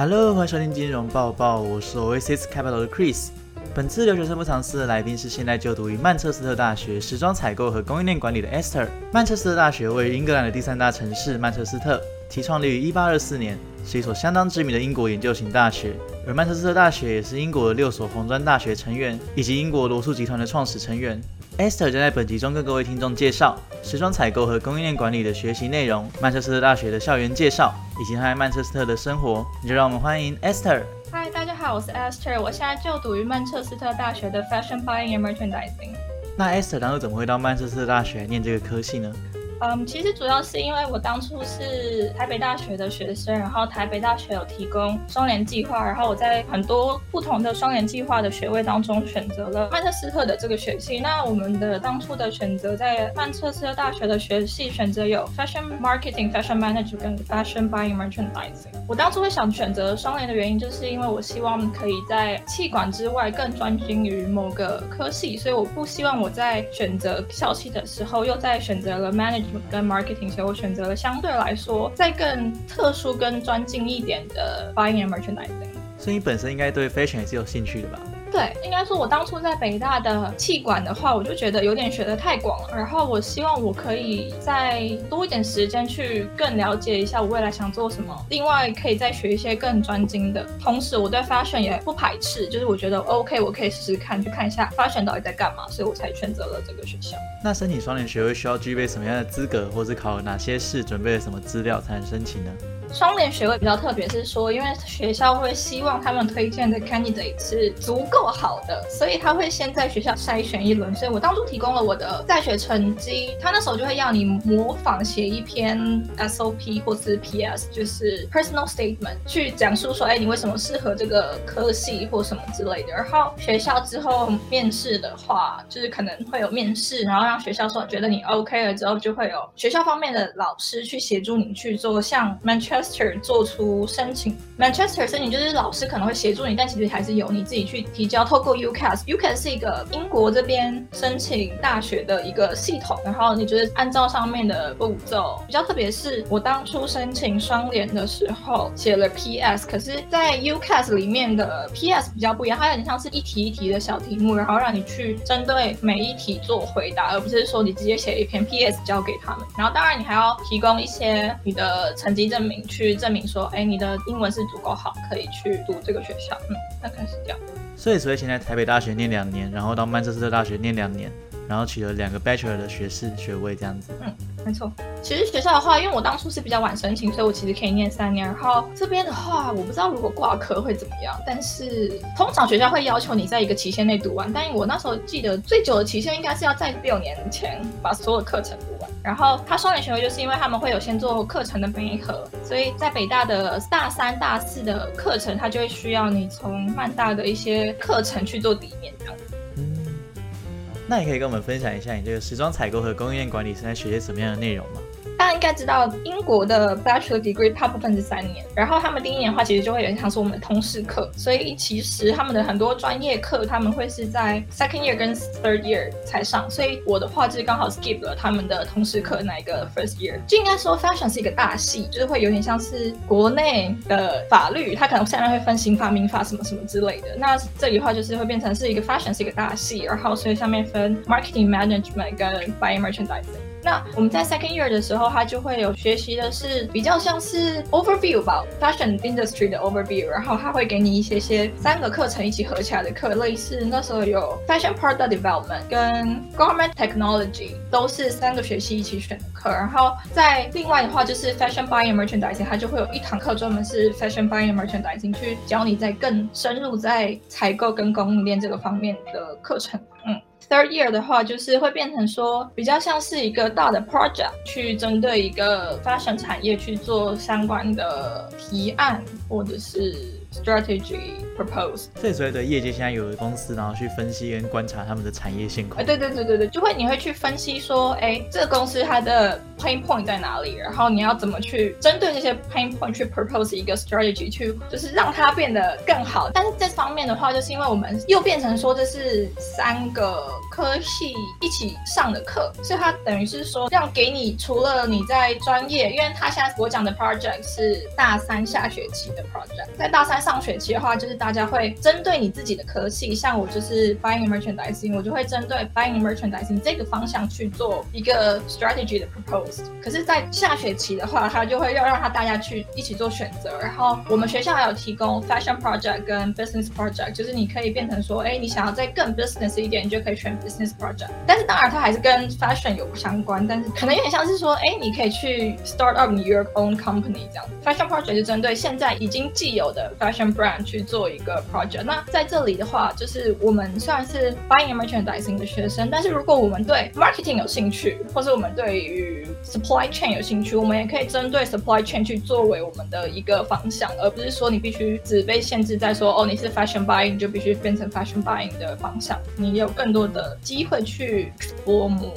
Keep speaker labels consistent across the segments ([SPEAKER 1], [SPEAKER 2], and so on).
[SPEAKER 1] Hello，欢迎收听金融报报，我是 Oasis Capital 的 Chris。本次留学生不藏私的来宾是现在就读于曼彻斯特大学时装采购和供应链管理的 Esther。曼彻斯特大学位于英格兰的第三大城市曼彻斯特，其创立于1824年，是一所相当知名的英国研究型大学。而曼彻斯特大学也是英国的六所红砖大学成员，以及英国罗素集团的创始成员。Esther 将在本集中跟各位听众介绍时装采购和供应链管理的学习内容、曼彻斯特大学的校园介绍，以及他在曼彻斯特的生活。就让我们欢迎 Esther。
[SPEAKER 2] 嗨，大家好，我是 Esther，我现在就读于曼彻斯特大学的 Fashion Buying and Merchandising。
[SPEAKER 1] 那 Esther 当初怎么会到曼彻斯特大学念这个科系呢？
[SPEAKER 2] 嗯，其实主要是因为我当初是台北大学的学生，然后台北大学有提供双联计划，然后我在很多不同的双联计划的学位当中选择了曼彻斯特的这个学系。那我们的当初的选择在曼彻斯特大学的学系选择有 Fashion Marketing、Fashion Management 跟 Fashion Buying Merchandising。我当初会想选择双联的原因，就是因为我希望可以在气管之外更专精于某个科系，所以我不希望我在选择校系的时候又在选择了 Manage。跟 marketing，所以我选择了相对来说再更特殊、跟专精一点的 buying and merchandising。
[SPEAKER 1] 所以你本身应该对 fashion 也是有兴趣的吧？
[SPEAKER 2] 对，应该说，我当初在北大的气管的话，我就觉得有点学的太广了。然后我希望我可以再多一点时间去更了解一下我未来想做什么。另外，可以再学一些更专精的。同时，我对 fashion 也不排斥，就是我觉得 OK，我可以试试看，去看一下 fashion 到底在干嘛。所以我才选择了这个学校。
[SPEAKER 1] 那申请双联学位需要具备什么样的资格，或是考哪些试，准备了什么资料才能申请呢？
[SPEAKER 2] 双联学位比较特别，是说因为学校会希望他们推荐的 candidate 是足够好的，所以他会先在学校筛选一轮。所以我当初提供了我的在学成绩，他那时候就会要你模仿写一篇 SOP 或是 PS，就是 personal statement，去讲述说，哎，你为什么适合这个科系或什么之类的。然后学校之后面试的话，就是可能会有面试，然后让学校说觉得你 OK 了之后，就会有学校方面的老师去协助你去做像 Manchester。Manchester 做出申请，Manchester 申请就是老师可能会协助你，但其实还是由你自己去提交。透过 UCAS，UCAS 是一个英国这边申请大学的一个系统，然后你就是按照上面的步骤。比较特别是我当初申请双联的时候写了 PS，可是，在 UCAS 里面的 PS 比较不一样，它有点像是一题一题的小题目，然后让你去针对每一题做回答，而不是说你直接写一篇 PS 交给他们。然后当然你还要提供一些你的成绩证明。去证明说，哎，你的英文是足够好，可以去读这个学校。嗯，大概是这样。
[SPEAKER 1] 所以，所以现在台北大学念两年，然后到曼彻斯特大学念两年，然后取了两个 Bachelor 的学士学位，这样子。
[SPEAKER 2] 嗯，没错。其实学校的话，因为我当初是比较晚申请，所以我其实可以念三年。然后这边的话，我不知道如果挂科会怎么样，但是通常学校会要求你在一个期限内读完。但我那时候记得最久的期限应该是要在六年前把所有课程读完。然后他双联学位就是因为他们会有先做课程的配合，所以在北大的大三、大四的课程，他就会需要你从曼大的一些课程去做底面这样子。
[SPEAKER 1] 那你可以跟我们分享一下你这个时装采购和供应链管理是在学些什么样的内容吗？
[SPEAKER 2] 大家应该知道，英国的 Bachelor Degree 大部分是三年，然后他们第一年的话，其实就会有点像是我们的通识课，所以其实他们的很多专业课，他们会是在 Second Year 跟 Third Year 才上，所以我的话就是刚好 skip 了他们的通识课那一个 First Year。就应该说，Fashion 是一个大系，就是会有点像是国内的法律，它可能下面会分刑法、民法什么什么之类的。那这里的话就是会变成是一个 Fashion 是一个大系，然后所以上面分 Marketing Management 跟 buy Merchandising。那我们在 second year 的时候，他就会有学习的是比较像是 overview 吧，fashion industry 的 overview，然后他会给你一些些三个课程一起合起来的课，类似那时候有 fashion product development 跟 garment technology，都是三个学期一起选的课。然后在另外的话就是 fashion buying merchandising，它就会有一堂课专门是 fashion buying merchandising，去教你在更深入在采购跟供应链这个方面的课程。嗯。Third year 的话，就是会变成说比较像是一个大的 project，去针对一个 fashion 产业去做相关的提案，或者是。Strategy propose，
[SPEAKER 1] 这所谓的业界现在有的公司，然后去分析跟观察他们的产业现况。
[SPEAKER 2] 对对对对对，就会你会去分析说，哎，这个公司它的 pain point 在哪里，然后你要怎么去针对这些 pain point 去 propose 一个 strategy，去就是让它变得更好。但是这方面的话，就是因为我们又变成说这是三个。科系一起上的课，所以它等于是说要给你除了你在专业，因为他现在我讲的 project 是大三下学期的 project，在大三上学期的话，就是大家会针对你自己的科系，像我就是 buying merchandising，我就会针对 buying merchandising 这个方向去做一个 strategy 的 proposed。可是，在下学期的话，他就会要让他大家去一起做选择，然后我们学校还有提供 fashion project 跟 business project，就是你可以变成说，哎，你想要再更 business 一点，你就可以选 business project。但是当然，它还是跟 fashion 有相关，但是可能有点像是说，哎，你可以去 start up your own company 这样。fashion project 是针对现在已经既有的 fashion brand 去做一个 project。那在这里的话，就是我们虽然是 buying merchandising 的学生，但是如果我们对 marketing 有兴趣，或是我们对于 supply chain 有兴趣，我们也可以针对 supply chain 去作为我们的一个方向，而不是说你必须只被限制在说，哦，你是 fashion buying 就必须变成 fashion buying 的方向。你有更多的机会去 explore more。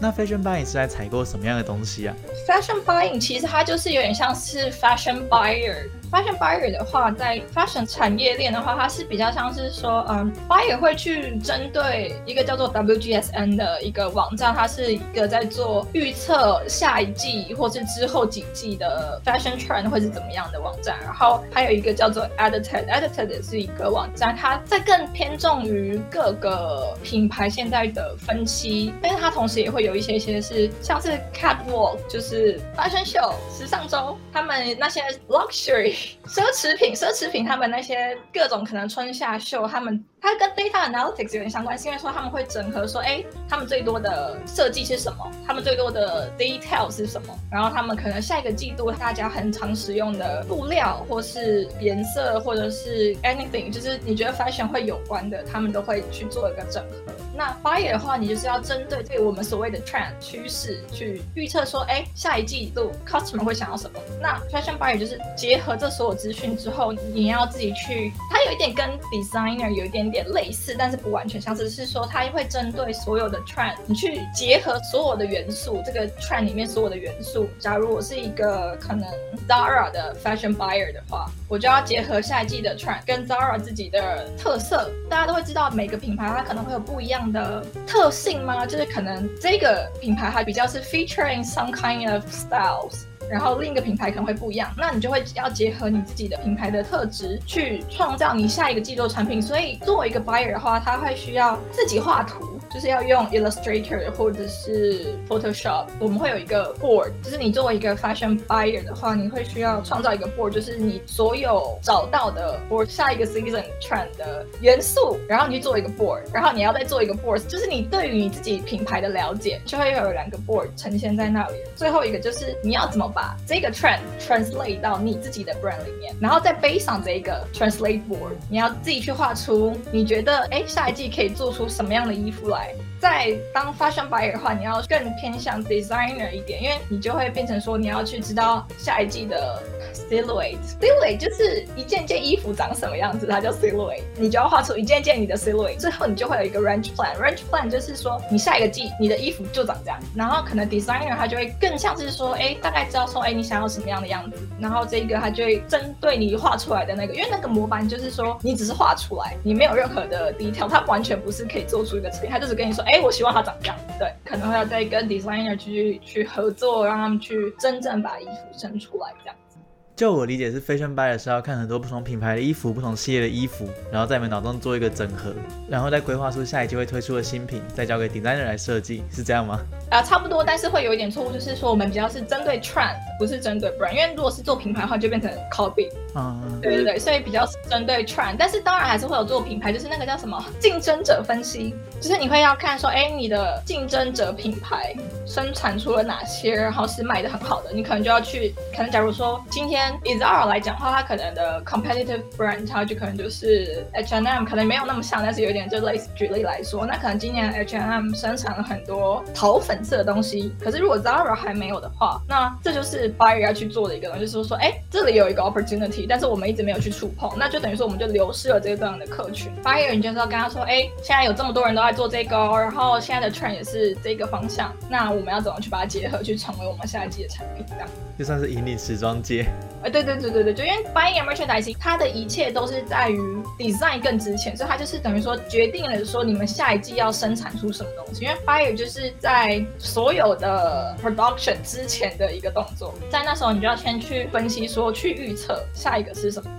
[SPEAKER 1] 那 fashion buying 是在采购什么样的东西啊
[SPEAKER 2] ？fashion buying 其实它就是有点像是 fashion buyer。Fashion buyer 的话，在 fashion 产业链的话，它是比较像是说，嗯，buyer 会去针对一个叫做 WGSN 的一个网站，它是一个在做预测下一季或是之后几季的 fashion trend 会是怎么样的网站。然后还有一个叫做 Edited，Edited 是一个网站，它在更偏重于各个品牌现在的分析，但是它同时也会有一些些是像是 Catwalk，就是 fashion show 时尚周，他们那些 luxury。奢侈品，奢侈品，他们那些各种可能春夏秀，他们。它跟 data analytics 有点相关，是因为说他们会整合说，哎，他们最多的设计是什么？他们最多的 detail 是什么？然后他们可能下一个季度大家很常使用的布料，或是颜色，或者是 anything，就是你觉得 fashion 会有关的，他们都会去做一个整合。那 buyer 的话，你就是要针对对我们所谓的 trend 趋势去预测说，哎，下一季度 customer 会想要什么？那 fashion buyer 就是结合这所有资讯之后，你要自己去，它有一点跟 designer 有一点。点类似，但是不完全相似，是说它会针对所有的 trend，你去结合所有的元素，这个 trend 里面所有的元素。假如我是一个可能 Zara 的 fashion buyer 的话，我就要结合下一季的 trend 跟 Zara 自己的特色。大家都会知道，每个品牌它可能会有不一样的特性吗？就是可能这个品牌还比较是 featuring some kind of styles。然后另一个品牌可能会不一样，那你就会要结合你自己的品牌的特质去创造你下一个季度的产品。所以作为一个 buyer 的话，他会需要自己画图。就是要用 Illustrator 或者是 Photoshop，我们会有一个 board，就是你作为一个 fashion buyer 的话，你会需要创造一个 board，就是你所有找到的 for 下一个 season trend 的元素，然后你去做一个 board，然后你要再做一个 board，就是你对于你自己品牌的了解，就会有两个 board 呈现在那里。最后一个就是你要怎么把这个 trend translate 到你自己的 brand 里面，然后再背上这个 translate board，你要自己去画出你觉得哎下一季可以做出什么样的衣服来。Bye. 在当 fashion buyer 的话，你要更偏向 designer 一点，因为你就会变成说你要去知道下一季的 silhouette。silhouette 就是一件件衣服长什么样子，它叫 silhouette。你就要画出一件件你的 silhouette，最后你就会有一个 range plan。range plan 就是说你下一个季你的衣服就长这样，然后可能 designer 他就会更像是说，哎，大概知道说，哎，你想要什么样的样子，然后这个他就会针对你画出来的那个，因为那个模板就是说你只是画出来，你没有任何的 detail，它完全不是可以做出一个成品，他就是跟你说，哎。哎，我希望它长这样，对，可能会要再跟 designer 去去合作，让他们去真正把衣服生出来这样子。
[SPEAKER 1] 就我理解是，fashion buyer 是要看很多不同品牌的衣服、不同系列的衣服，然后在你们脑中做一个整合，然后再规划出下一季会推出的新品，再交给 designer 来设计，是这样吗？
[SPEAKER 2] 啊，差不多，但是会有一点错误，就是说我们比较是针对 trend，不是针对 brand，因为如果是做品牌的话，就变成 copy。嗯，对对对，所以比较是针对 trend，但是当然还是会有做品牌，就是那个叫什么竞争者分析，就是你会要看说，哎，你的竞争者品牌生产出了哪些，然后是卖的很好的，你可能就要去，可能假如说今天。以 Zara 来讲话，它可能的 competitive brand 它就可能就是 H&M，可能没有那么像，但是有点就类似。举例来说，那可能今年 H&M 生产了很多桃粉色的东西，可是如果 Zara 还没有的话，那这就是 buyer 要去做的一个东西，就是说，哎，这里有一个 opportunity，但是我们一直没有去触碰，那就等于说我们就流失了这个样的客群。buyer 你就是要跟他说，哎，现在有这么多人都在做这个，然后现在的 trend 也是这个方向，那我们要怎么去把它结合，去成为我们下一季的产品？这样
[SPEAKER 1] 就算是引领时装界。
[SPEAKER 2] 哎，对对对对对，就因为 buying and merchandising，它的一切都是在于 design 更值钱，所以它就是等于说决定了说你们下一季要生产出什么东西。因为 buyer 就是在所有的 production 之前的一个动作，在那时候你就要先去分析说，去预测下一个是什么。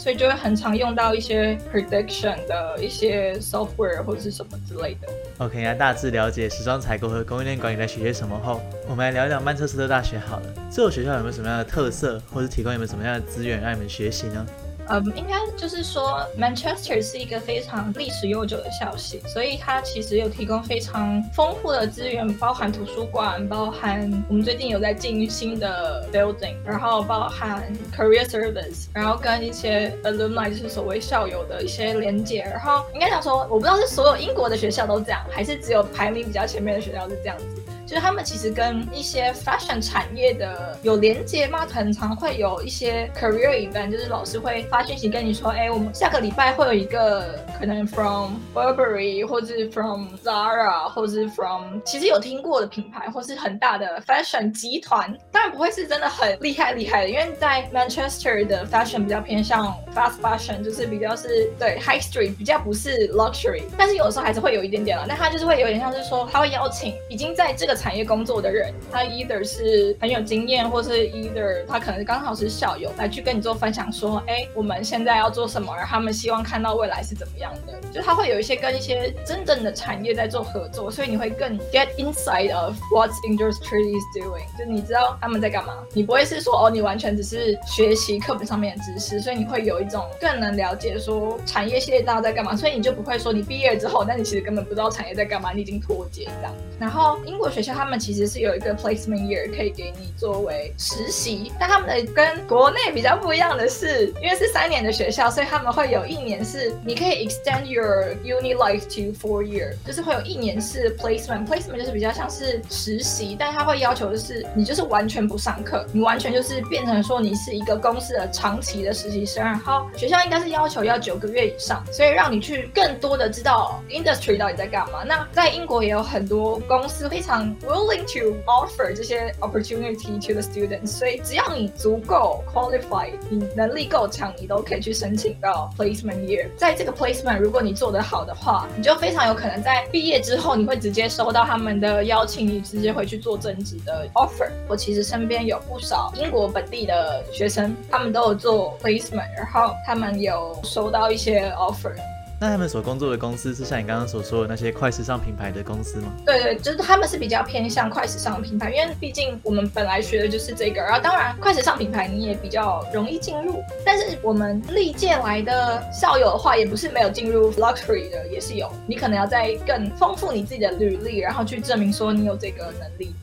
[SPEAKER 2] 所以就会很常用到一些 prediction 的一些 software 或者是什么之类的。
[SPEAKER 1] OK，那大致了解时装采购和供应链管理在学些什么后，我们来聊一聊曼彻斯特大学好了。这所学校有没有什么样的特色，或是提供有没有什么样的资源让你们学习呢？
[SPEAKER 2] 嗯，应该就是说，Manchester 是一个非常历史悠久的校系，所以它其实有提供非常丰富的资源，包含图书馆，包含我们最近有在进新的 building，然后包含 career service，然后跟一些 alumni 就是所谓校友的一些连接，然后应该想说，我不知道是所有英国的学校都这样，还是只有排名比较前面的学校是这样子。就是他们其实跟一些 fashion 产业的有连接吗？很常会有一些 career event，就是老师会发讯息跟你说，哎，我们下个礼拜会有一个可能 from Burberry，或是 from Zara，或是 from 其实有听过的品牌，或是很大的 fashion 集团。当然不会是真的很厉害厉害的，因为在 Manchester 的 fashion 比较偏向 fast fashion，就是比较是对 high street，比较不是 luxury。但是有的时候还是会有一点点了。那他就是会有点像是说，他会邀请已经在这个产业工作的人，他 either 是很有经验，或是 either 他可能刚好是校友，来去跟你做分享，说，哎，我们现在要做什么，然后他们希望看到未来是怎么样的，就他会有一些跟一些真正的产业在做合作，所以你会更 get inside of what industry is doing，就你知道他们在干嘛，你不会是说，哦，你完全只是学习课本上面的知识，所以你会有一种更能了解说产业系列大家在干嘛，所以你就不会说你毕业之后，但你其实根本不知道产业在干嘛，你已经脱节这样。然后英国学校他们其实是有一个 placement year 可以给你作为实习，但他们的跟国内比较不一样的是，因为是三年的学校，所以他们会有一年是你可以 extend your uni life to four year，就是会有一年是 placement，placement 就是比较像是实习，但他会要求的是你就是完全不上课，你完全就是变成说你是一个公司的长期的实习生，然后学校应该是要求要九个月以上，所以让你去更多的知道 industry 到底在干嘛。那在英国也有很多公司非常 willing to offer 这些 opportunity to the students，所以只要你足够 qualified，你能力够强，你都可以去申请到 placement year。在这个 placement，如果你做得好的话，你就非常有可能在毕业之后，你会直接收到他们的邀请，你直接回去做正职的 offer。我其实身边有不少英国本地的学生，他们都有做 placement，然后他们有收到一些 offer。
[SPEAKER 1] 那他们所工作的公司是像你刚刚所说的那些快时尚品牌的公司吗？
[SPEAKER 2] 对对，就是他们是比较偏向快时尚品牌，因为毕竟我们本来学的就是这个。然后当然，快时尚品牌你也比较容易进入，但是我们历届来的校友的话，也不是没有进入 luxury 的，也是有。你可能要再更丰富你自己的履历，然后去证明说你有这个能力。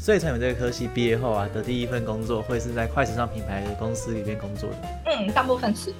[SPEAKER 1] 所以才有这个科系毕业后啊的第一份工作会是在快时尚品牌的公司里面工作的。
[SPEAKER 2] 嗯，大部分是。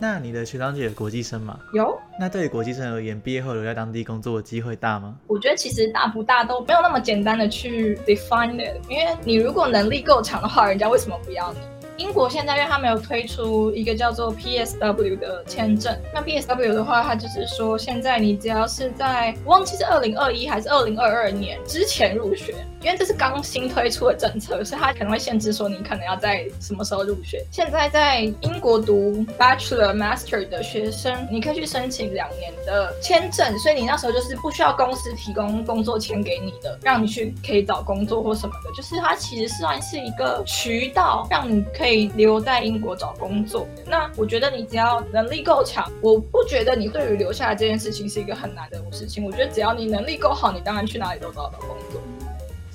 [SPEAKER 1] 那你的学长姐有国际生吗？
[SPEAKER 2] 有。
[SPEAKER 1] 那对于国际生而言，毕业后留在当地工作的机会大吗？
[SPEAKER 2] 我觉得其实大不大都没有那么简单的去 define it，因为你如果能力够强的话，人家为什么不要你？英国现在因为他们有推出一个叫做 PSW 的签证，那 PSW 的话，它就是说现在你只要是在忘记是二零二一还是二零二二年之前入学，因为这是刚新推出的政策，所以它可能会限制说你可能要在什么时候入学。现在在英国读 Bachelor、Master 的学生，你可以去申请两年的签证，所以你那时候就是不需要公司提供工作签给你的，让你去可以找工作或什么的，就是它其实算是一个渠道，让你可以。留在英国找工作。那我觉得你只要能力够强，我不觉得你对于留下来这件事情是一个很难的事情。我觉得只要你能力够好，你当然去哪里都找到工作。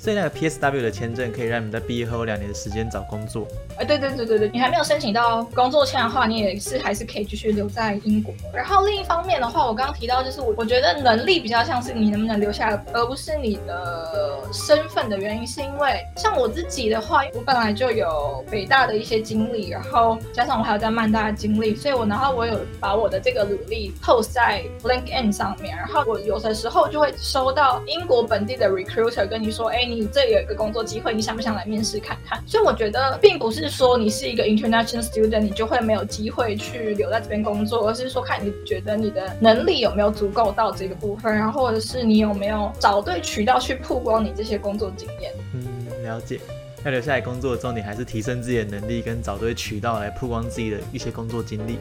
[SPEAKER 1] 所以那个 PSW 的签证可以让你们在毕业后两年的时间找工作。
[SPEAKER 2] 哎，对对对对对，你还没有申请到工作签的话，你也是还是可以继续留在英国。然后另一方面的话，我刚刚提到就是我我觉得能力比较像是你能不能留下，而不是你的身份的原因，是因为像我自己的话，我本来就有北大的一些经历，然后加上我还有在曼大的经历，所以我然后我有把我的这个履历 post 在 LinkedIn 上面，然后我有的时候就会收到英国本地的 recruiter 跟你说，哎。你这有一个工作机会，你想不想来面试看看？所以我觉得，并不是说你是一个 international student，你就会没有机会去留在这边工作，而是说看你觉得你的能力有没有足够到这个部分，然后或者是你有没有找对渠道去曝光你这些工作经验。
[SPEAKER 1] 嗯，了解。要留下来工作的重点还是提升自己的能力，跟找对渠道来曝光自己的一些工作经历。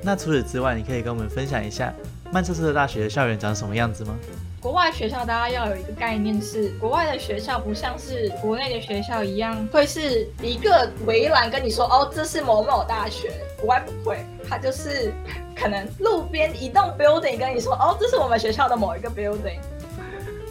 [SPEAKER 1] 那除此之外，你可以跟我们分享一下曼彻斯特大学的校园长什么样子吗？
[SPEAKER 2] 国外学校大家要有一个概念是，国外的学校不像是国内的学校一样，会是一个围栏跟你说哦，这是某某大学。国外不会，它就是可能路边一栋 building 跟你说哦，这是我们学校的某一个 building。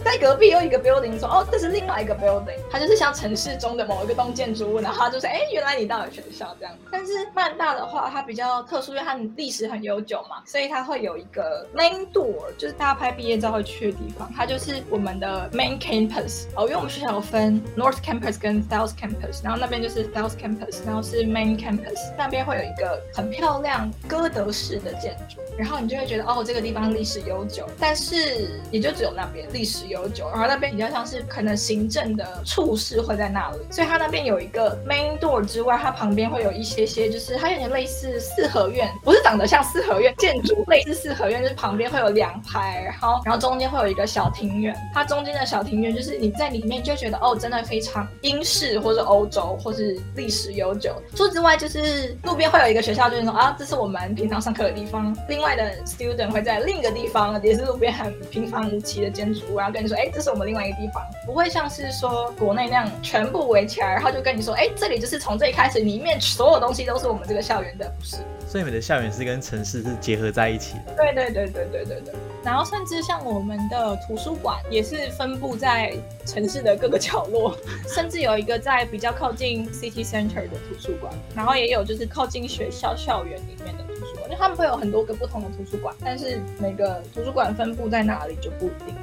[SPEAKER 2] 在隔壁有一个 building，说哦，这是另外一个 building，它就是像城市中的某一个栋建筑物，然后它就是哎，原来你到了学校这样。但是曼大的话，它比较特殊，因为它历史很悠久嘛，所以它会有一个 main door，就是大家拍毕业照会去的地方，它就是我们的 main campus。哦，因为我们学校有分 North Campus 跟 South Campus，然后那边就是 South Campus，然后是 main campus，那边会有一个很漂亮哥德式的建筑，然后你就会觉得哦，这个地方历史悠久，但是也就只有那边历史悠久。悠久，然后那边比较像是可能行政的处室会在那里，所以它那边有一个 main door 之外，它旁边会有一些些，就是它有点类似四合院，不是长得像四合院建筑，类似四合院，就是旁边会有两排，然后然后中间会有一个小庭院，它中间的小庭院就是你在里面就觉得哦，真的非常英式或者欧洲或是历史悠久。除此之外，就是路边会有一个学校，就是说啊，这是我们平常上课的地方。另外的 student 会在另一个地方，也是路边很平凡无奇的建筑，然后跟。说哎，这是我们另外一个地方，不会像是说国内那样全部围起来，然后就跟你说，哎，这里就是从这里开始，里面所有东西都是我们这个校园的，不是？
[SPEAKER 1] 所以你们的校园是跟城市是结合在一起的。
[SPEAKER 2] 对对对对对对对。然后甚至像我们的图书馆也是分布在城市的各个角落，甚至有一个在比较靠近 city center 的图书馆，然后也有就是靠近学校校园里面的图书馆，就他们会有很多个不同的图书馆，但是每个图书馆分布在哪里就不一定。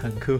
[SPEAKER 1] 很酷。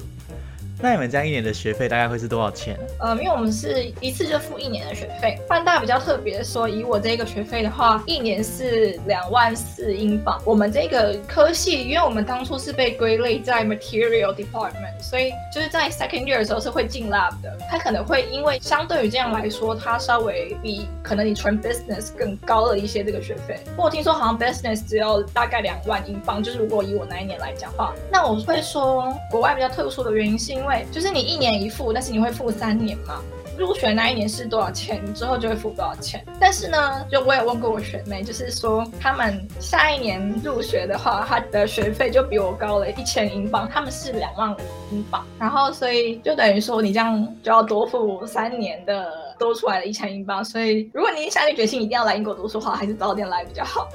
[SPEAKER 1] 那你们这样一年的学费大概会是多少钱？
[SPEAKER 2] 呃，因为我们是一次就付一年的学费。范大比较特别说，以我这个学费的话，一年是两万四英镑。我们这个科系，因为我们当初是被归类在 Material Department，所以就是在 Second Year 的时候是会进 Lab 的。它可能会因为相对于这样来说，它稍微比可能你纯 Business 更高了一些这个学费。不过我听说好像 Business 只要大概两万英镑，就是如果以我那一年来讲话，那我会说国外比较特殊的原因是因为。因为就是你一年一付，但是你会付三年嘛？入学那一年是多少钱，之后就会付多少钱。但是呢，就我也问过我学妹，就是说他们下一年入学的话，他的学费就比我高了一千英镑，他们是两万五英镑。然后所以就等于说你这样就要多付三年的多出来的一千英镑。所以如果你下定决心一定要来英国读书的话，还是早点来比较好。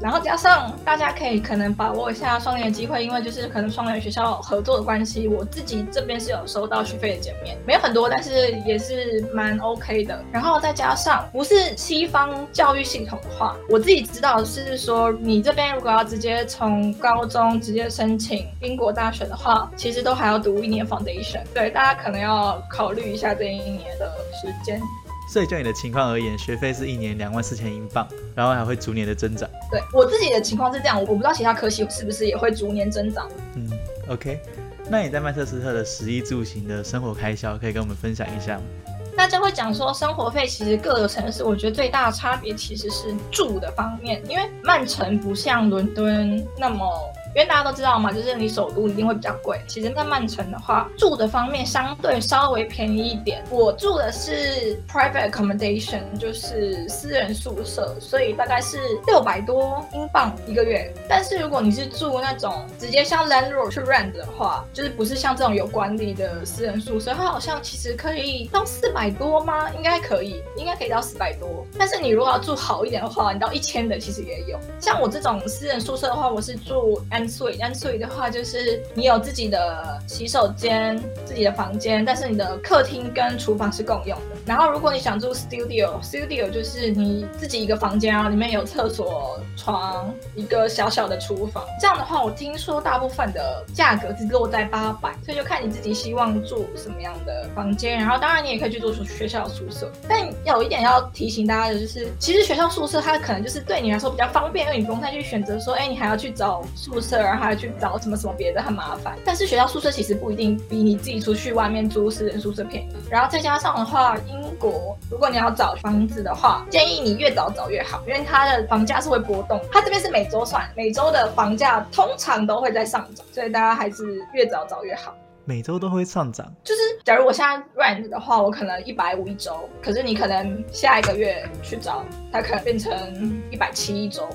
[SPEAKER 2] 然后加上大家可以可能把握一下双联的机会，因为就是可能双联学校合作的关系，我自己这边是有收到学费的减免，没有很多，但是也是蛮 OK 的。然后再加上不是西方教育系统的话，我自己知道是说，你这边如果要直接从高中直接申请英国大学的话，其实都还要读一年 foundation。对，大家可能要考虑一下这一年的时间。
[SPEAKER 1] 所以就你的情况而言，学费是一年两万四千英镑，然后还会逐年的增长。
[SPEAKER 2] 对我自己的情况是这样，我不知道其他科系是不是也会逐年增长。
[SPEAKER 1] 嗯，OK。那你在曼彻斯特的食衣住行的生活开销，可以跟我们分享一下吗？
[SPEAKER 2] 大家会讲说，生活费其实各个城市，我觉得最大的差别其实是住的方面，因为曼城不像伦敦那么。因为大家都知道嘛，就是你首都一定会比较贵。其实，在曼城的话，住的方面相对稍微便宜一点。我住的是 private accommodation，就是私人宿舍，所以大概是六百多英镑一个月。但是如果你是住那种直接像 landlord 去 rent 的话，就是不是像这种有管理的私人宿舍，它好像其实可以到四百多吗？应该可以，应该可以到四百多。但是你如果要住好一点的话，你到一千的其实也有。像我这种私人宿舍的话，我是住。所以，但所以的话，就是你有自己的洗手间、自己的房间，但是你的客厅跟厨房是共用的。然后，如果你想住 studio，studio 就是你自己一个房间啊，里面有厕所、床，一个小小的厨房。这样的话，我听说大部分的价格是落在八百，所以就看你自己希望住什么样的房间。然后，当然你也可以去住学校宿舍，但有一点要提醒大家的就是，其实学校宿舍它可能就是对你来说比较方便，因为你不用再去选择说，哎，你还要去找宿舍。然后还要去找什么什么别的很麻烦，但是学校宿舍其实不一定比你自己出去外面租私人宿舍便宜。然后再加上的话，英国如果你要找房子的话，建议你越早找越好，因为它的房价是会波动。它这边是每周算，每周的房价通常都会在上涨，所以大家还是越早找越好。
[SPEAKER 1] 每周都会上涨。
[SPEAKER 2] 就是假如我现在 rent 的话，我可能一百五一周，可是你可能下一个月去找，它可能变成一百七一周。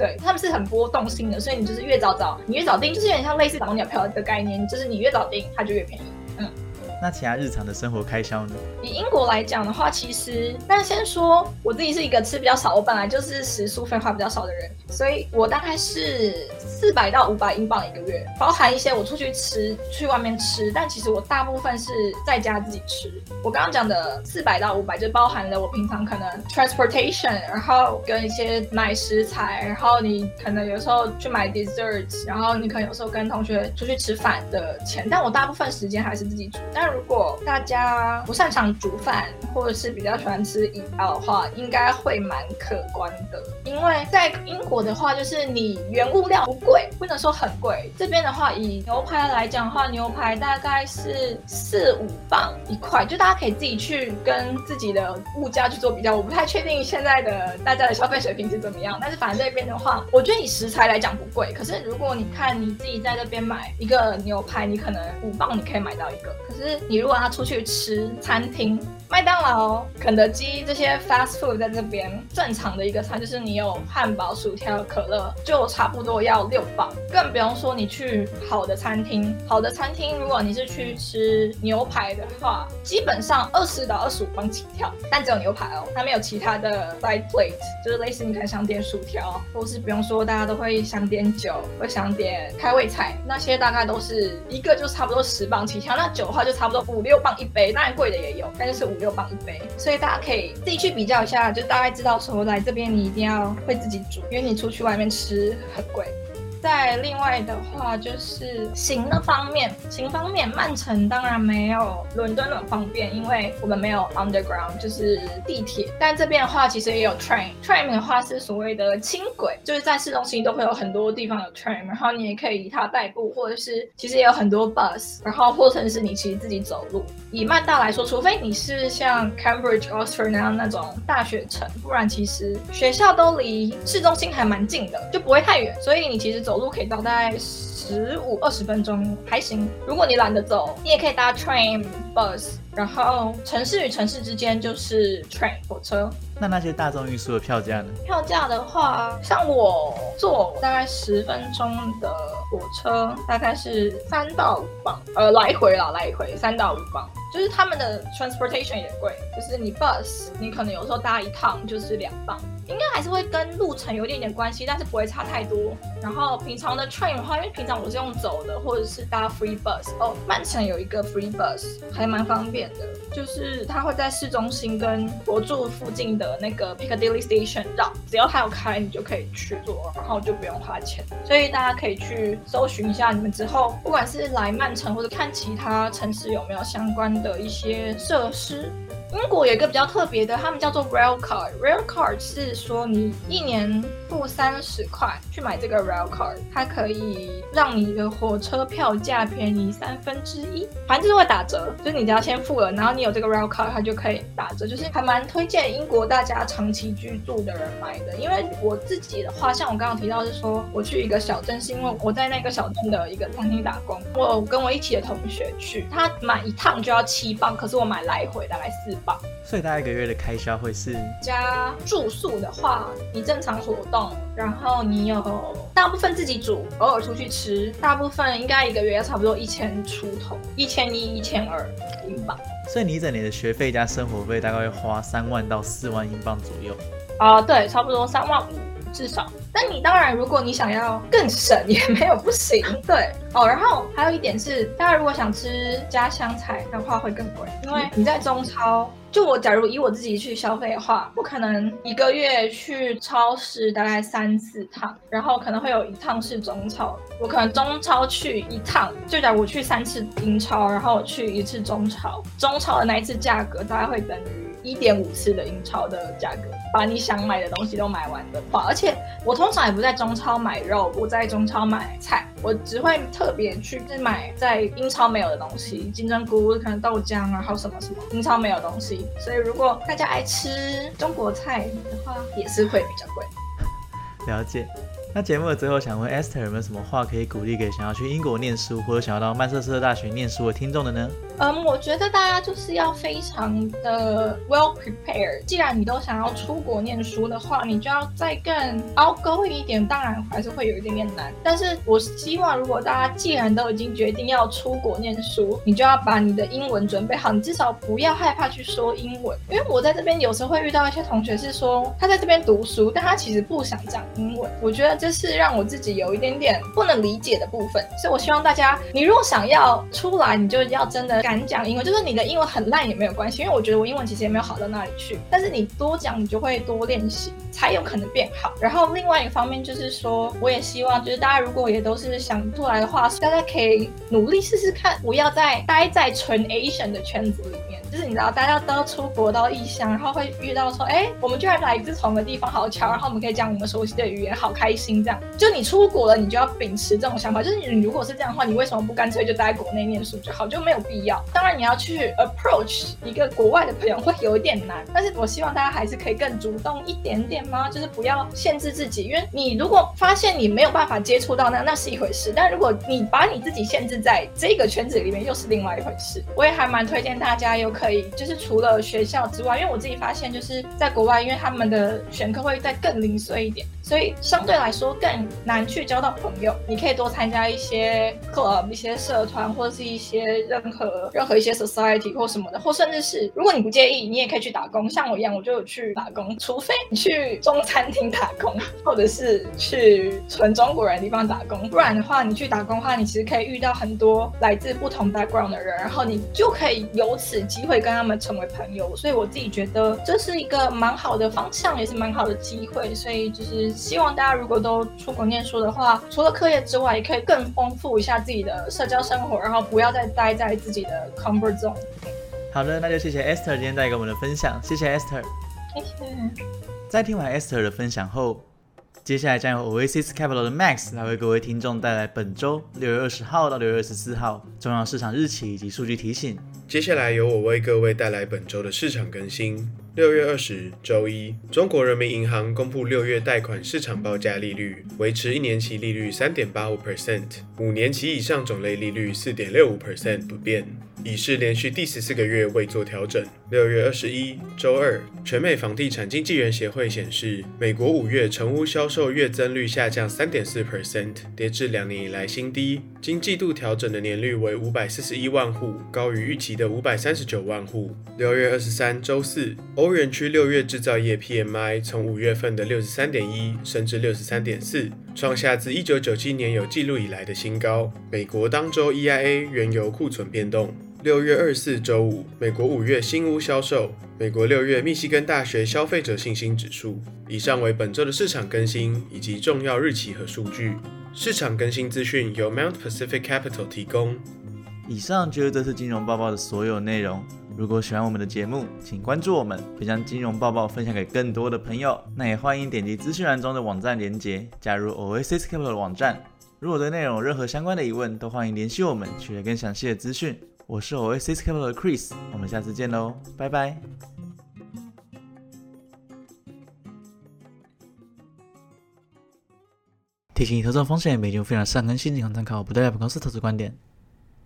[SPEAKER 2] 对，他们是很波动性的，所以你就是越早找，你越早订，就是有点像类似早鸟票的概念，就是你越早订，它就越便宜。
[SPEAKER 1] 那其他日常的生活开销呢？
[SPEAKER 2] 以英国来讲的话，其实，但先说我自己是一个吃比较少，我本来就是食宿费花比较少的人，所以我大概是四百到五百英镑一个月，包含一些我出去吃，去外面吃，但其实我大部分是在家自己吃。我刚刚讲的四百到五百，就包含了我平常可能 transportation，然后跟一些买食材，然后你可能有时候去买 desserts，然后你可能有时候跟同学出去吃饭的钱，但我大部分时间还是自己煮，但是。如果大家不擅长煮饭，或者是比较喜欢吃饮料的话，应该会蛮可观的。因为在英国的话，就是你原物料不贵，不能说很贵。这边的话，以牛排来讲的话，牛排大概是四五磅一块，就大家可以自己去跟自己的物价去做比较。我不太确定现在的大家的消费水平是怎么样，但是反正这边的话，我觉得以食材来讲不贵。可是如果你看你自己在这边买一个牛排，你可能五磅你可以买到一个，可是。你如果要出去吃餐厅。麦当劳、肯德基这些 fast food 在这边正常的一个餐就是你有汉堡、薯条、可乐，就差不多要六磅。更不用说你去好的餐厅，好的餐厅如果你是去吃牛排的话，基本上二十到二十五磅起跳，但只有牛排哦，它没有其他的 side plate，就是类似你可能想点薯条，或是不用说大家都会想点酒，会想点开胃菜，那些大概都是一个就差不多十磅起跳，那酒的话就差不多五六磅一杯，当然贵的也有，但是五。六磅一杯，所以大家可以自己去比较一下，就大概知道说来这边你一定要会自己煮，因为你出去外面吃很贵。在另外的话，就是行的方面，行方面，曼城当然没有伦敦那么方便，因为我们没有 underground，就是地铁。但这边的话，其实也有 train，train 的话是所谓的轻轨，就是在市中心都会有很多地方有 train，然后你也可以以它代步，或者是其实也有很多 bus，然后或者是你其实自己走路。以曼大来说，除非你是像 Cambridge、Oxford 那样那种大学城，不然其实学校都离市中心还蛮近的，就不会太远，所以你其实。走路可以到大概十五二十分钟，还行。如果你懒得走，你也可以搭 train bus。然后城市与城市之间就是 train 火车。
[SPEAKER 1] 那那些大众运输的票价呢？
[SPEAKER 2] 票价的话，像我坐大概十分钟的火车，大概是三到五磅，呃，来回啦，来回三到五磅。就是他们的 transportation 也贵，就是你 bus，你可能有时候搭一趟就是两磅，应该还是会跟路程有一点点关系，但是不会差太多。然后平常的 train 的话，因为平常我是用走的，或者是搭 free bus。哦，曼城有一个 free bus，还蛮方便的，就是它会在市中心跟我住附近的那个 Piccadilly Station 绕，只要它有开，你就可以去坐，然后就不用花钱。所以大家可以去搜寻一下，你们之后不管是来曼城或者看其他城市有没有相关。的一些设施。英国有一个比较特别的，他们叫做 Rail Card。Rail Card 是说你一年付三十块去买这个 Rail Card，它可以让你的火车票价便宜三分之一，反正就是会打折。就是你只要先付了，然后你有这个 Rail Card，它就可以打折。就是还蛮推荐英国大家长期居住的人买的，因为我自己的话，像我刚刚提到是说我去一个小镇，是因为我在那个小镇的一个餐厅打工。我跟我一起的同学去，他买一趟就要七磅，可是我买来回大概四。
[SPEAKER 1] 所以大概一个月的开销会是
[SPEAKER 2] 加住宿的话，你正常活动，然后你有大部分自己煮，偶尔出去吃，大部分应该一个月要差不多一千出头，一千一、一千二英镑。
[SPEAKER 1] 所以你一整年的学费加生活费大概会花三万到四万英镑左右。
[SPEAKER 2] 啊，对，差不多三万五至少。但你当然，如果你想要更省，也没有不行。对哦，然后还有一点是，大家如果想吃家乡菜的话，会更贵，因为你在中超。就我假如以我自己去消费的话，我可能一个月去超市大概三四趟，然后可能会有一趟是中超。我可能中超去一趟，就假如我去三次英超，然后我去一次中超，中超的那一次价格大概会等于。一点五次的英超的价格，把你想买的东西都买完的话，而且我通常也不在中超买肉，不在中超买菜，我只会特别去买在英超没有的东西，金针菇可能豆浆啊，还有什么什么英超没有东西。所以如果大家爱吃中国菜的话，也是会比较贵。
[SPEAKER 1] 了解。那节目的最后，想问 Esther 有没有什么话可以鼓励给想要去英国念书或者想要到曼彻斯特大学念书的听众的呢？
[SPEAKER 2] 嗯，我觉得大家就是要非常的 well prepared。既然你都想要出国念书的话，你就要再更 outgoing 一点。当然还是会有一点点难，但是我希望如果大家既然都已经决定要出国念书，你就要把你的英文准备好，你至少不要害怕去说英文。因为我在这边有时候会遇到一些同学是说他在这边读书，但他其实不想讲英文。我觉得这是让我自己有一点点不能理解的部分，所以我希望大家，你如果想要出来，你就要真的敢讲英文，就是你的英文很烂也没有关系，因为我觉得我英文其实也没有好到哪里去，但是你多讲，你就会多练习，才有可能变好。然后另外一个方面就是说，我也希望就是大家如果也都是想出来的话，大家可以努力试试看，不要再待在纯 Asian 的圈子里面，就是你知道大家都要出国到异乡，然后会遇到说，哎，我们居然来自同一个地方，好巧，然后我们可以讲我们熟悉的语言，好开心。这样，就你出国了，你就要秉持这种想法。就是你如果是这样的话，你为什么不干脆就待在国内念书就好？就没有必要。当然，你要去 approach 一个国外的朋友会有一点难，但是我希望大家还是可以更主动一点点吗？就是不要限制自己，因为你如果发现你没有办法接触到那，那是一回事。但如果你把你自己限制在这个圈子里面，又是另外一回事。我也还蛮推荐大家有可以，就是除了学校之外，因为我自己发现就是在国外，因为他们的选科会再更零碎一点。所以相对来说更难去交到朋友。你可以多参加一些 club、一些社团，或者是一些任何任何一些 society 或什么的，或甚至是如果你不介意，你也可以去打工。像我一样，我就有去打工。除非你去中餐厅打工，或者是去纯中国人的地方打工，不然的话，你去打工的话，你其实可以遇到很多来自不同 background 的人，然后你就可以由此机会跟他们成为朋友。所以我自己觉得这是一个蛮好的方向，也是蛮好的机会。所以就是。希望大家如果都出国念书的话，除了课业之外，也可以更丰富一下自己的社交生活，然后不要再待在自己的 comfort zone。
[SPEAKER 1] 好的，那就谢谢 Esther 今天带给我们的分享，谢谢 Esther。
[SPEAKER 2] 谢谢。
[SPEAKER 1] 在听完 Esther 的分享后，接下来将由 Oasis Capital 的 Max 来为各位听众带来本周六月二十号到六月二十四号重要市场日期以及数据提醒。
[SPEAKER 3] 接下来由我为各位带来本周的市场更新。六月二十周一，中国人民银行公布六月贷款市场报价利率，维持一年期利率三点八五 percent，五年期以上种类利率四点六五 percent 不变。已是连续第十四个月未做调整。六月二十一周二，全美房地产经纪人协会显示，美国五月成屋销售月增率下降三点四 percent，跌至两年以来新低。经季度调整的年率为五百四十一万户，高于预期的五百三十九万户。六月二十三周四，欧元区六月制造业 PMI 从五月份的六十三点一升至六十三点四，创下自一九九七年有记录以来的新高。美国当周 EIA 原油库存变动。六月二十四周五，美国五月新屋销售，美国六月密西根大学消费者信心指数。以上为本周的市场更新以及重要日期和数据。市场更新资讯由 Mount Pacific Capital 提供。
[SPEAKER 1] 以上就是这次金融报报的所有内容。如果喜欢我们的节目，请关注我们，并将金融报报分享给更多的朋友。那也欢迎点击资讯栏中的网站连接，加入 Oasis Capital 的网站。如果对内容有任何相关的疑问，都欢迎联系我们，取得更详细的资讯。我是 Oasis Capital 的 Chris，我们下次见喽，拜拜。提醒：投资风险，每节非常善更新仅供参考，不代表本公司投资观点。